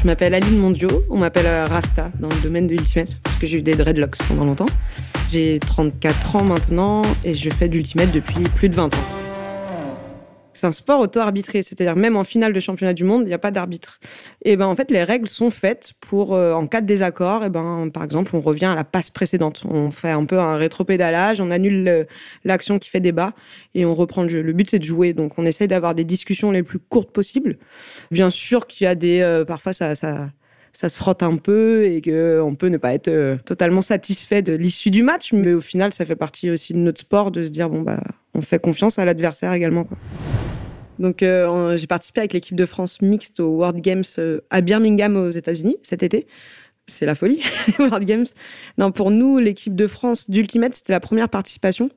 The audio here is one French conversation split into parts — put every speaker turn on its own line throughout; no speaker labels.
Je m'appelle Aline Mondio, on m'appelle euh, Rasta dans le domaine de l'Ultimate, parce que j'ai eu des dreadlocks pendant longtemps. J'ai 34 ans maintenant et je fais de l'Ultimate depuis plus de 20 ans. C'est un sport auto-arbitré, c'est-à-dire même en finale de championnat du monde, il n'y a pas d'arbitre. Et ben en fait, les règles sont faites pour, euh, en cas de désaccord, et ben par exemple, on revient à la passe précédente. On fait un peu un rétropédalage, on annule l'action qui fait débat et on reprend le jeu. Le but c'est de jouer, donc on essaye d'avoir des discussions les plus courtes possibles. Bien sûr qu'il y a des, euh, parfois ça, ça ça se frotte un peu et qu'on peut ne pas être euh, totalement satisfait de l'issue du match, mais au final, ça fait partie aussi de notre sport de se dire bon bah on fait confiance à l'adversaire également. Donc, euh, j'ai participé avec l'équipe de France mixte aux World Games euh, à Birmingham aux États-Unis cet été. C'est la folie, les World Games. Non, pour nous, l'équipe de France d'Ultimate, c'était la première participation.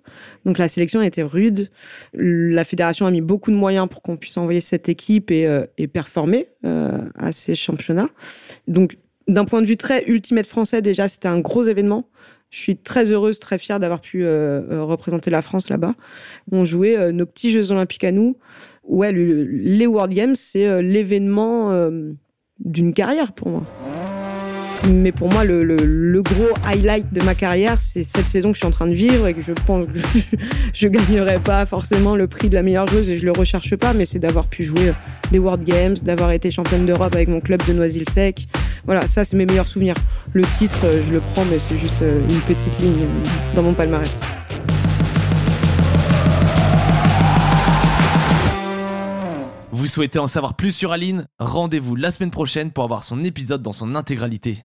Donc, la sélection a été rude. La fédération a mis beaucoup de moyens pour qu'on puisse envoyer cette équipe et, euh, performer à ces championnats. Donc, d'un point de vue très Ultimate français, déjà, c'était un gros événement. Je suis très heureuse, très fière d'avoir pu euh, euh, représenter la France là-bas. On jouait euh, nos petits Jeux Olympiques à nous. Ouais, les World Games, c'est l'événement d'une carrière pour moi. Mais pour moi, le, le, gros highlight de ma carrière, c'est cette saison que je suis en train de vivre et que je pense que je, ne gagnerai pas forcément le prix de la meilleure joueuse et je le recherche pas, mais c'est d'avoir pu jouer des World Games, d'avoir été championne d'Europe avec mon club de Noisy-le-Sec. Voilà, ça c'est mes meilleurs souvenirs. Le titre, euh, je le prends, mais c'est juste euh, une petite ligne dans mon palmarès.
Vous souhaitez en savoir plus sur Aline? Rendez-vous la semaine prochaine pour avoir son épisode dans son intégralité.